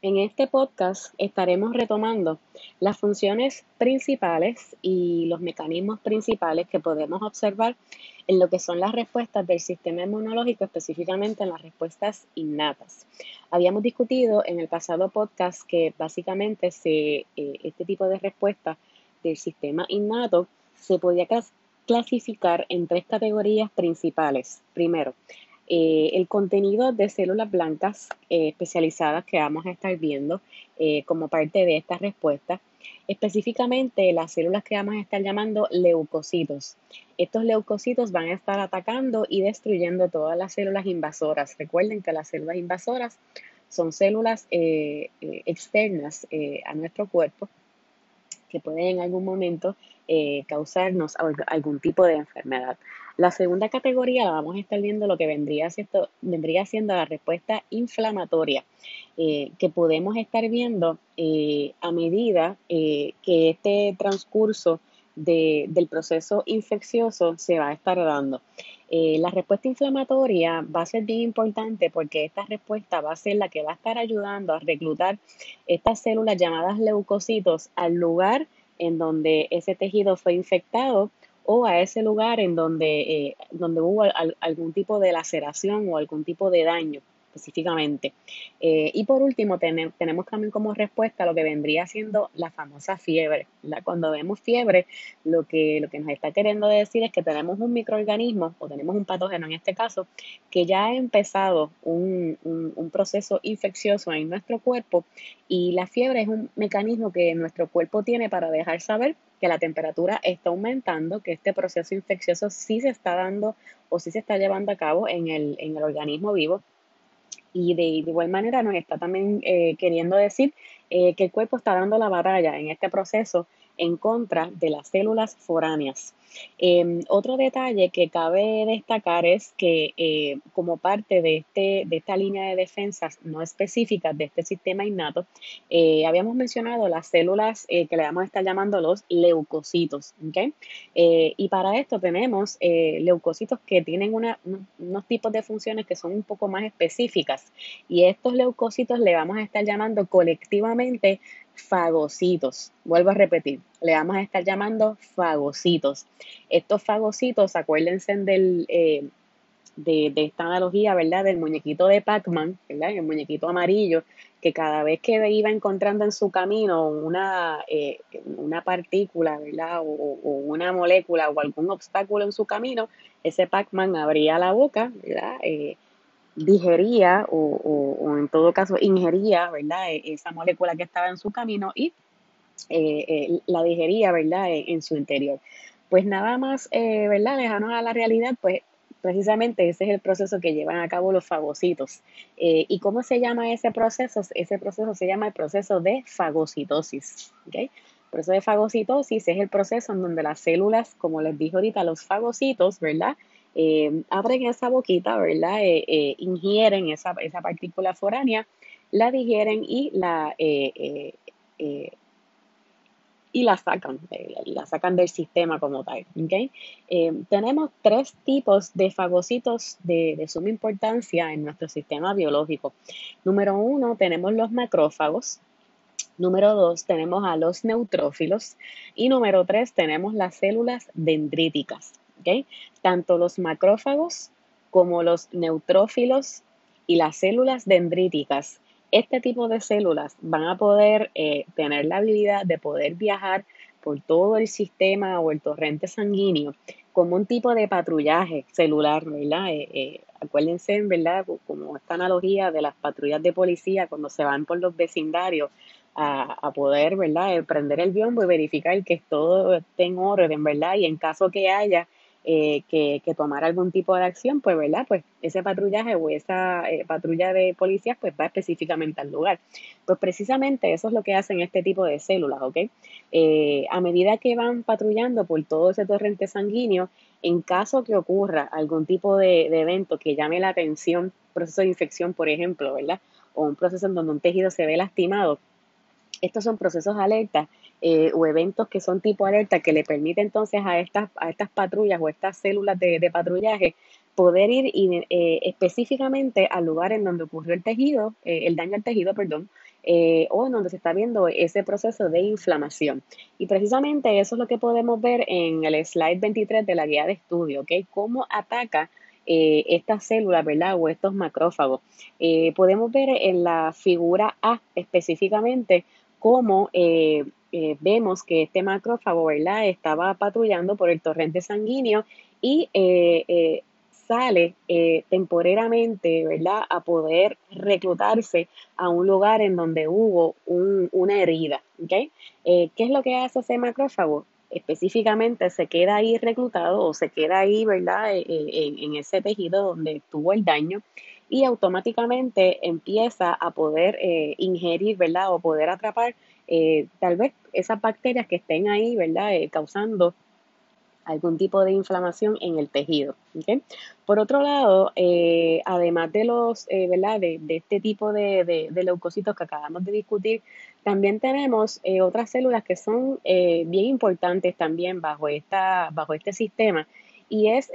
En este podcast estaremos retomando las funciones principales y los mecanismos principales que podemos observar en lo que son las respuestas del sistema inmunológico, específicamente en las respuestas innatas. Habíamos discutido en el pasado podcast que básicamente eh, este tipo de respuesta del sistema innato se podía clasificar en tres categorías principales. Primero, eh, el contenido de células blancas eh, especializadas que vamos a estar viendo eh, como parte de esta respuesta, específicamente las células que vamos a estar llamando leucocitos. Estos leucocitos van a estar atacando y destruyendo todas las células invasoras. Recuerden que las células invasoras son células externas a nuestro cuerpo que pueden en algún momento causarnos algún tipo de enfermedad. La segunda categoría la vamos a estar viendo lo que vendría siendo, vendría siendo la respuesta inflamatoria, eh, que podemos estar viendo eh, a medida eh, que este transcurso del proceso infeccioso se va a estar dando. la respuesta inflamatoria va a ser bien importante porque esta respuesta va a ser la que va a estar ayudando a reclutar estas células llamadas leucocitos al lugar en donde ese tejido fue infectado o a ese lugar en donde, eh, donde hubo algún tipo de laceración o algún tipo de daño específicamente. Eh, y por último, tenemos también como respuesta lo que vendría siendo la famosa fiebre. Cuando vemos fiebre, lo que, lo que nos está queriendo decir es que tenemos un microorganismo o tenemos un patógeno en este caso que ya ha empezado un, un proceso infeccioso en nuestro cuerpo y la fiebre es un mecanismo que nuestro cuerpo tiene para dejar saber que la temperatura está aumentando, que este proceso infeccioso sí se está dando o sí se está llevando a cabo en el, en el organismo vivo y de, igual manera nos está también eh, queriendo decir eh, que el cuerpo está dando la batalla en este proceso en contra de las células foráneas. Em, otro detalle que cabe destacar es que eh, como parte de, este, de esta línea de defensas no específicas de este sistema innato, eh, habíamos mencionado las células eh, que le vamos a estar llamando los leucocitos. y para esto tenemos leucocitos que tienen unos tipos de funciones que son un poco más específicas. Y estos leucocitos le vamos a estar llamando colectivamente fagocitos. Vuelvo a repetir, le vamos a estar llamando fagocitos. Estos fagocitos, acuérdense del, eh, de, esta analogía, ¿verdad? Del muñequito de Pac-Man, ¿verdad? El muñequito amarillo, que cada vez que iba encontrando en su camino una, eh, una partícula, ¿verdad? O, una molécula o algún obstáculo en su camino, ese Pac-Man abría la boca, ¿verdad? Eh, digería o, en todo caso ingería, ¿verdad? E, esa molécula que estaba en su camino y eh, eh, la digería, ¿verdad? E, en, su interior. Pues nada más, eh, ¿verdad? Lejanos a la realidad, pues precisamente ese es el proceso que llevan a cabo los fagocitos. ¿Y cómo se llama ese proceso? Ese proceso se llama el proceso de fagocitosis. ¿okay? El proceso de fagocitosis es el proceso en donde las células, como les dije ahorita, los fagocitos, ¿verdad? Eh, abren esa boquita, ¿verdad? Eh, eh, ingieren esa, esa, partícula foránea, la digieren y la, eh, y la sacan, la sacan del sistema como tal. ¿okay? tenemos tres tipos de fagocitos de, de suma importancia en nuestro sistema biológico. Número uno, tenemos los macrófagos, Número dos, tenemos a los neutrófilos. Y número tres, tenemos las células dendríticas. Tanto los macrófagos como los neutrófilos y las células dendríticas, este tipo de células van a poder eh, tener la habilidad de poder viajar por todo el sistema o el torrente sanguíneo como un tipo de patrullaje celular, ¿verdad? Eh, eh, acuérdense, ¿verdad? Como esta analogía de las patrullas de policía cuando se van por los vecindarios a, poder, ¿verdad? prender el biombo y verificar que todo esté en orden, ¿verdad? Y en caso que haya eh, que, que, tomar algún tipo de acción, pues, ¿verdad? Pues ese patrullaje o esa eh, patrulla de policías, pues va específicamente al lugar. Pues precisamente eso es lo que hacen este tipo de células, ¿ok? Eh, a medida que van patrullando por todo ese torrente sanguíneo, en caso que ocurra algún tipo de, de evento que llame la atención, proceso de infección, por ejemplo, ¿verdad? O un proceso en donde un tejido se ve lastimado, estos son procesos alerta eh, o eventos que son tipo alerta que le permite entonces a estas, a estas patrullas o estas células de, patrullaje poder ir eh, específicamente al lugar en donde ocurrió el tejido, eh, el daño al tejido, perdón, o en donde se está viendo ese proceso de inflamación. Y precisamente eso es lo que podemos ver en el slide 23 de la guía de estudio, ¿ok? Cómo ataca estas células, ¿verdad? O estos macrófagos. podemos ver en la figura A específicamente cómo vemos que este macrófago, ¿verdad? Estaba patrullando por el torrente sanguíneo y eh, eh, sale eh, temporeramente, ¿verdad?, a poder reclutarse a un lugar en donde hubo una herida, ¿ok? ¿Qué es lo que hace ese macrófago? Específicamente se queda ahí reclutado o se queda ahí, ¿verdad?, en, ese tejido donde tuvo el daño y automáticamente empieza a poder ingerir, ¿verdad?, o poder atrapar tal vez esas bacterias que estén ahí, ¿verdad?, causando algún tipo de inflamación en el tejido. Por otro lado, eh, además de los, eh, ¿verdad? De, este tipo de, leucocitos que acabamos de discutir, también tenemos eh, otras células que son bien importantes también bajo, esta, bajo este sistema y es,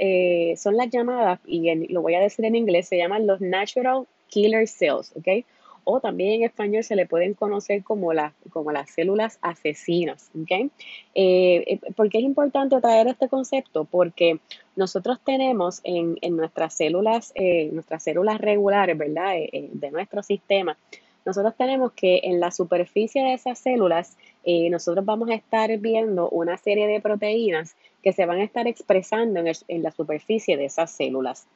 son las llamadas, y lo voy a decir en inglés, se llaman los natural killer cells, ¿ok? o también en español se le pueden conocer como, las como las células asesinas. ¿okay? Eh, eh, ¿Por qué es importante traer este concepto? Porque nosotros tenemos en, nuestras células, eh, nuestras células regulares, ¿verdad? de nuestro sistema, nosotros tenemos que en la superficie de esas células, nosotros vamos a estar viendo una serie de proteínas que se van a estar expresando en, en la superficie de esas células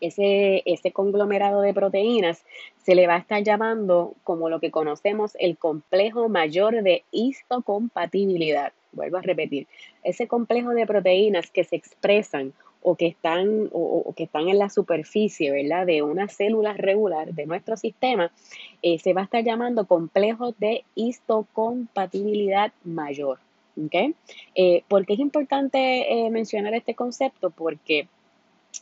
ese, ese conglomerado de proteínas se le va a estar llamando como lo que conocemos el complejo mayor de histocompatibilidad. Vuelvo a repetir, ese complejo de proteínas que se expresan o que están, o, que están en la superficie ¿verdad? de una célula regular de nuestro sistema, eh, se va a estar llamando complejo de histocompatibilidad mayor. ¿Okay? Eh, ¿Por qué es importante eh, mencionar este concepto? Porque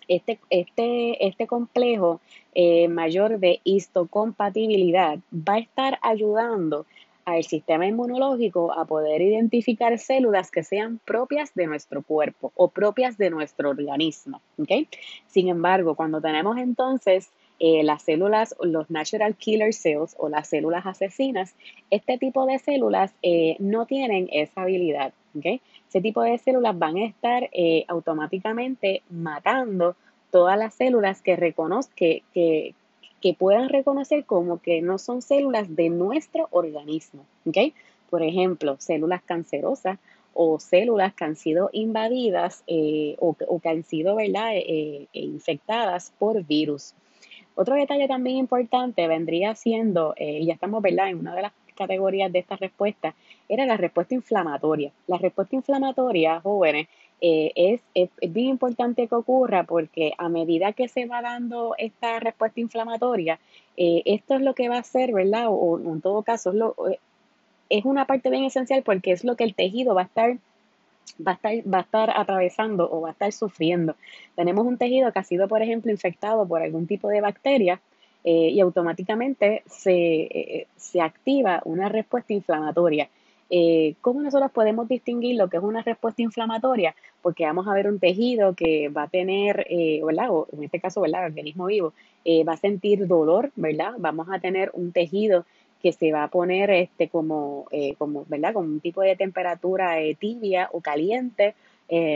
este, este, este complejo eh, mayor de histocompatibilidad va a estar ayudando al sistema inmunológico a poder identificar células que sean propias de nuestro cuerpo o propias de nuestro organismo. ¿okay? Sin embargo, cuando tenemos entonces eh, las células, los natural killer cells o las células asesinas, este tipo de células eh, no tienen esa habilidad. ¿okay? Ese tipo de células van a estar eh, automáticamente matando todas las células que, que, que, que, puedan reconocer como que no son células de nuestro organismo. ¿okay? Por ejemplo, células cancerosas o células que han sido invadidas eh, o, que han sido ¿verdad? Infectadas por virus. Otro detalle también importante vendría siendo, y ya estamos ¿verdad? en una de las categorías de esta respuesta era la respuesta inflamatoria. La respuesta inflamatoria, jóvenes, eh, es, es, bien importante que ocurra porque a medida que se va dando esta respuesta inflamatoria, eh, esto es lo que va a hacer, ¿verdad? O, en todo caso, es, lo, eh, es una parte bien esencial porque es lo que el tejido va a estar va a, estar, va a estar atravesando o va a estar sufriendo. Tenemos un tejido que ha sido, por ejemplo, infectado por algún tipo de bacteria eh, y automáticamente se, eh, se, activa una respuesta inflamatoria. Eh, ¿Cómo nosotros podemos distinguir lo que es una respuesta inflamatoria? Porque vamos a ver un tejido que va a tener, ¿verdad? O en este caso, ¿verdad? El organismo vivo va a sentir dolor, ¿verdad? Vamos a tener un tejido que se va a poner este como, como ¿verdad? Un tipo de temperatura tibia o caliente.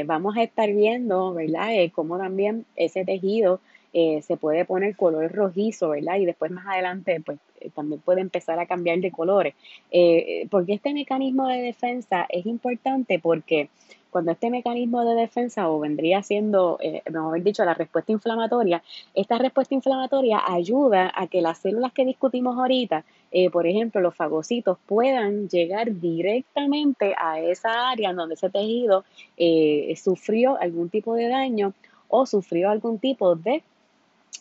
vamos a estar viendo, ¿verdad? cómo también ese tejido eh, se puede poner color rojizo, ¿verdad? Y después más adelante, pues eh, también puede empezar a cambiar de colores. Eh, porque este mecanismo de defensa es importante porque cuando este mecanismo de defensa o vendría siendo, mejor dicho, la respuesta inflamatoria, esta respuesta inflamatoria ayuda a que las células que discutimos ahorita, por ejemplo, los fagocitos, puedan llegar directamente a esa área donde ese tejido sufrió algún tipo de daño o sufrió algún tipo de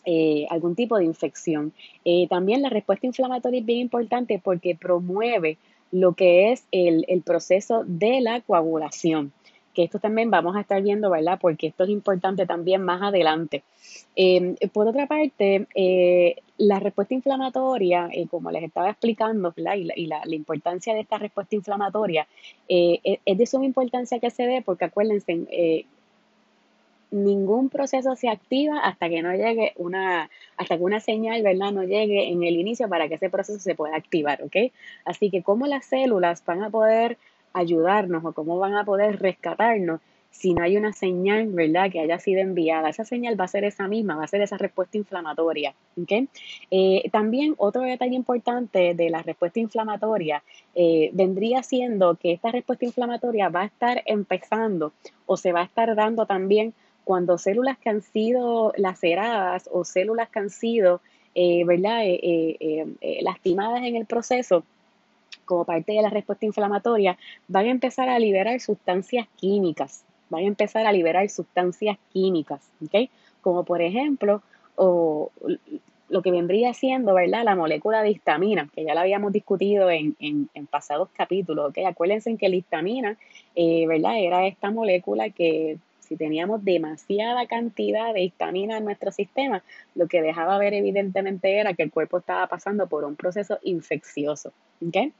eh, algún tipo de infección. Eh, también la respuesta inflamatoria es bien importante porque promueve lo que es el, proceso de la coagulación, que esto también vamos a estar viendo, ¿verdad? Porque esto es importante también más adelante. Em, por otra parte, eh, la respuesta inflamatoria, como les estaba explicando, ¿verdad? Y, la, importancia de esta respuesta inflamatoria es de suma importancia que se dé porque acuérdense, ningún proceso se activa hasta que no llegue una, hasta que una señal, ¿verdad? No llegue en el inicio para que ese proceso se pueda activar, ¿ok? Así que cómo las células van a poder ayudarnos o cómo van a poder rescatarnos si no hay una señal, ¿verdad?, que haya sido enviada. Esa señal va a ser esa misma, va a ser esa respuesta inflamatoria. ¿okay? Eh, también otro detalle importante de la respuesta inflamatoria eh, vendría siendo que esta respuesta inflamatoria va a estar empezando o se va a estar dando también cuando células que han sido laceradas o células que han sido, eh, ¿verdad?, lastimadas en el proceso como parte de la respuesta inflamatoria, van a empezar a liberar sustancias químicas van a empezar a liberar sustancias químicas, ¿ok? Como por ejemplo, o, lo que vendría siendo, ¿verdad? La molécula de histamina, que ya la habíamos discutido en, pasados capítulos, ¿ok? Acuérdense que la histamina, eh, ¿verdad? Era esta molécula que si teníamos demasiada cantidad de histamina en nuestro sistema, lo que dejaba ver evidentemente era que el cuerpo estaba pasando por un proceso infeccioso, ¿ok?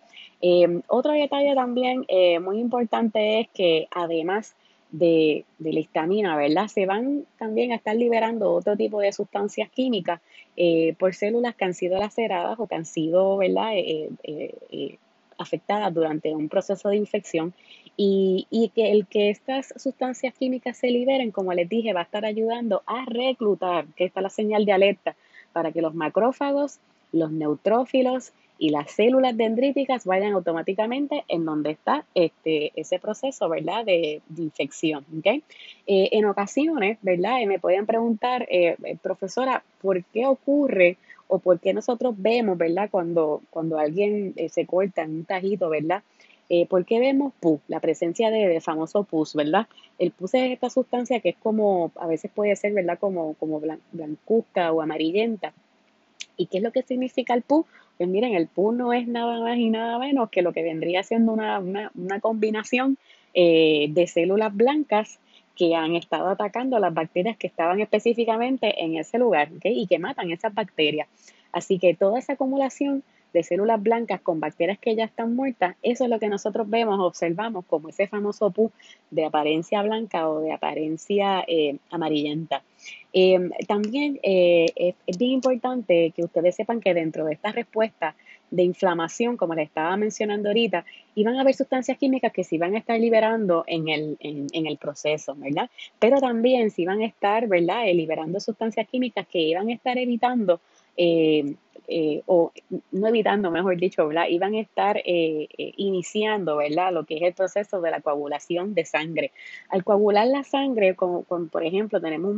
Eh, otro detalle también eh, muy importante es que además de, la histamina, ¿verdad? Se van también a estar liberando otro tipo de sustancias químicas eh, por células que han sido laceradas o que han sido, ¿verdad? Eh, afectadas durante un proceso de infección y, y, que el que estas sustancias químicas se liberen, como les dije, va a estar ayudando a reclutar, que está la señal de alerta, para que los macrófagos, los neutrófilos y las células dendríticas vayan automáticamente en donde está este, ese proceso, ¿verdad?, de, infección, ¿ok? Eh, en ocasiones, ¿verdad?, me pueden preguntar, eh, eh, profesora, ¿por qué ocurre o por qué nosotros vemos, ¿verdad?, cuando, cuando alguien se corta en un tajito, ¿verdad?, ¿por qué vemos pus? La presencia de, famoso pus, ¿verdad? El pus es esta sustancia que es como, a veces puede ser, ¿verdad? Como, como blancuzca o amarillenta. ¿Y qué es lo que significa el pus? Pues miren, el PU no es nada más y nada menos que lo que vendría siendo una, combinación eh, de células blancas que han estado atacando las bacterias que estaban específicamente en ese lugar y que matan esas bacterias. Así que toda esa acumulación de células blancas con bacterias que ya están muertas, eso es lo que nosotros vemos, observamos como ese famoso PU de apariencia blanca o de apariencia eh, amarillenta. Em, también eh, es, bien importante que ustedes sepan que dentro de esta respuesta de inflamación, como les estaba mencionando ahorita, iban a haber sustancias químicas que se iban a estar liberando en el, en, el proceso, ¿verdad? Pero también se iban a estar, ¿verdad?, eh, liberando sustancias químicas que iban a estar evitando eh, o no evitando, mejor dicho, ¿verdad? Iban a estar eh, iniciando, ¿verdad? Lo que es el proceso de la coagulación de sangre. Al coagular la sangre, como, por ejemplo, tenemos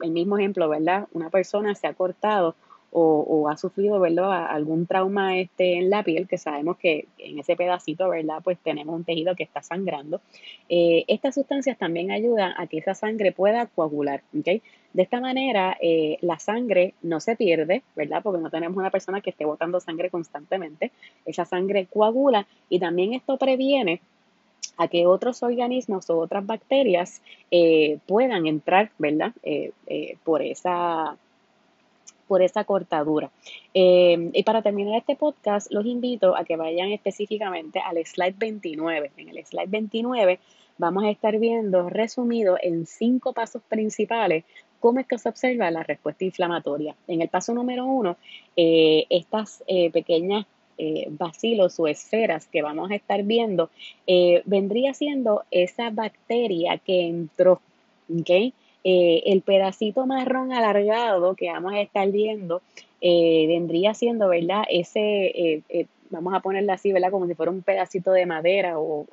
el mismo ejemplo, ¿verdad? Una persona se ha cortado o, ha sufrido, ¿verdad? Algún trauma este, en la piel, que sabemos que en ese pedacito, ¿verdad? Pues tenemos un tejido que está sangrando. Eh, estas sustancias también ayudan a que esa sangre pueda coagular. De esta manera, eh, la sangre no se pierde, ¿verdad? Porque no tenemos una persona que esté botando sangre constantemente. Esa sangre coagula y también esto previene a que otros organismos o otras bacterias eh, puedan entrar, ¿verdad? por esa por esa cortadura. Eh, y para terminar este podcast, los invito a que vayan específicamente al slide 29. En el slide 29 vamos a estar viendo resumido en cinco pasos principales cómo es que se observa la respuesta inflamatoria. En el paso número uno, eh, estas eh, pequeñas bacilos o esferas que vamos a estar viendo, vendría siendo esa bacteria que entró, ¿ok? Eh, el pedacito marrón alargado que vamos a estar viendo eh, vendría siendo, ¿verdad? Ese, eh, vamos a ponerlo así, ¿verdad? Como si fuera un pedacito de madera o,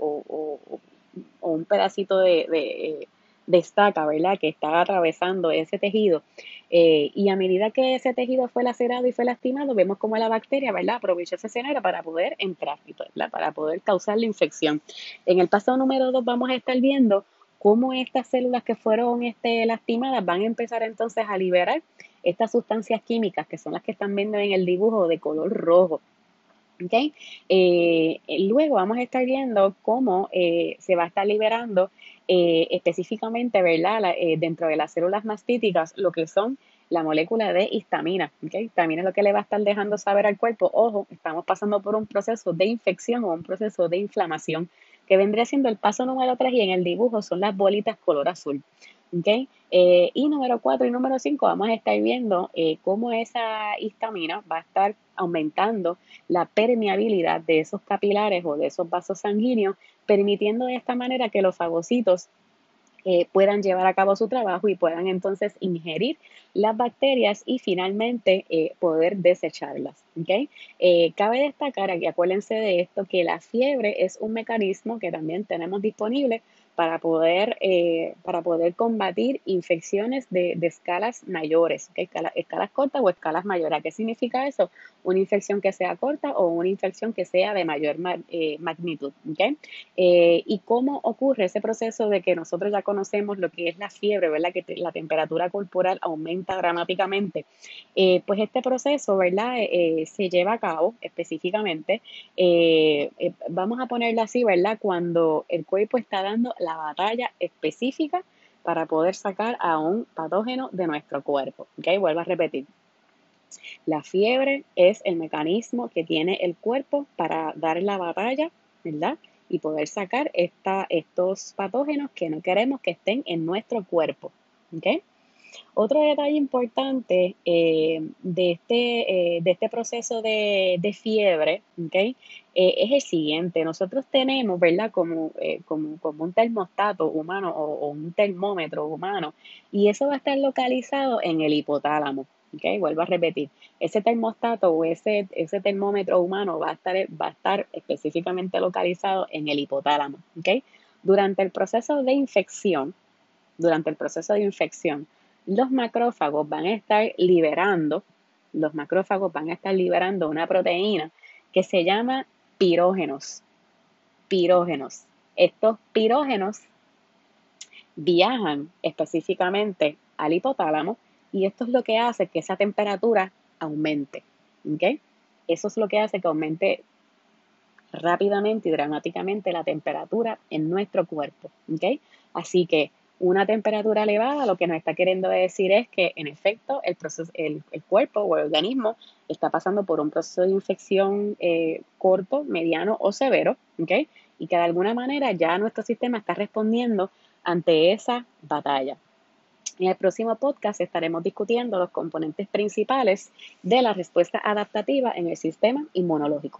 un pedacito de, estaca, ¿verdad? Que está atravesando ese tejido. y a medida que ese tejido fue lacerado y fue lastimado, vemos como la bacteria, ¿verdad? Aprovecha ese escenario para poder entrar, ¿verdad? Para poder causar la infección. En el paso número dos vamos a estar viendo cómo estas células que fueron este, lastimadas van a empezar entonces a liberar estas sustancias químicas que son las que están viendo en el dibujo de color rojo. ¿Okay? Eh, luego vamos a estar viendo cómo eh, se va a estar liberando eh, específicamente, ¿verdad? dentro de las células mastíticas, lo que son la molécula de histamina. ¿okay? También es lo que le va a estar dejando saber al cuerpo, ojo, estamos pasando por un proceso de infección o un proceso de inflamación que vendría siendo el paso número 3 y en el dibujo son las bolitas color azul. ¿okay? Eh, y número 4 y número 5 vamos a estar viendo eh, cómo esa histamina va a estar aumentando la permeabilidad de esos capilares o de esos vasos sanguíneos, permitiendo de esta manera que los fagocitos puedan llevar a cabo su trabajo y puedan entonces ingerir las bacterias y finalmente eh, poder desecharlas. ¿okay? Eh, cabe destacar, aquí acuérdense de esto, que la fiebre es un mecanismo que también tenemos disponible para poder, eh, para poder combatir infecciones de, escalas mayores, escalas cortas o escalas mayores. ¿Qué significa eso? Una infección que sea corta o una infección que sea de mayor eh, magnitud. Eh, ¿Y cómo ocurre ese proceso de que nosotros ya conocemos lo que es la fiebre, ¿verdad? que la temperatura corporal aumenta dramáticamente? pues este proceso ¿verdad? se lleva a cabo específicamente, vamos a ponerlo así, ¿verdad? cuando el cuerpo está dando la batalla específica para poder sacar a un patógeno de nuestro cuerpo. ¿Ok? Vuelvo a repetir. La fiebre es el mecanismo que tiene el cuerpo para dar la batalla, ¿verdad? Y poder sacar esta, estos patógenos que no queremos que estén en nuestro cuerpo. ¿Ok? Otro detalle importante eh, de, este, eh, de este proceso de, fiebre ¿okay? Eh, es el siguiente. Nosotros tenemos, ¿verdad? Como, como, como, un termostato humano o, un termómetro humano y eso va a estar localizado en el hipotálamo. ¿okay? Vuelvo a repetir. Ese termostato o ese, ese termómetro humano va a, estar, va a estar específicamente localizado en el hipotálamo. ¿okay? Durante el proceso de infección, durante el proceso de infección, los macrófagos van a estar liberando, los macrófagos van a estar liberando una proteína que se llama pirógenos. Pirógenos. Estos pirógenos viajan específicamente al hipotálamo y esto es lo que hace que esa temperatura aumente. Eso es lo que hace que aumente rápidamente y dramáticamente la temperatura en nuestro cuerpo. Así que una temperatura elevada lo que nos está queriendo decir es que en efecto el, proceso, el, cuerpo o el organismo está pasando por un proceso de infección eh, corto, mediano o severo. Y que de alguna manera ya nuestro sistema está respondiendo ante esa batalla. En el próximo podcast estaremos discutiendo los componentes principales de la respuesta adaptativa en el sistema inmunológico.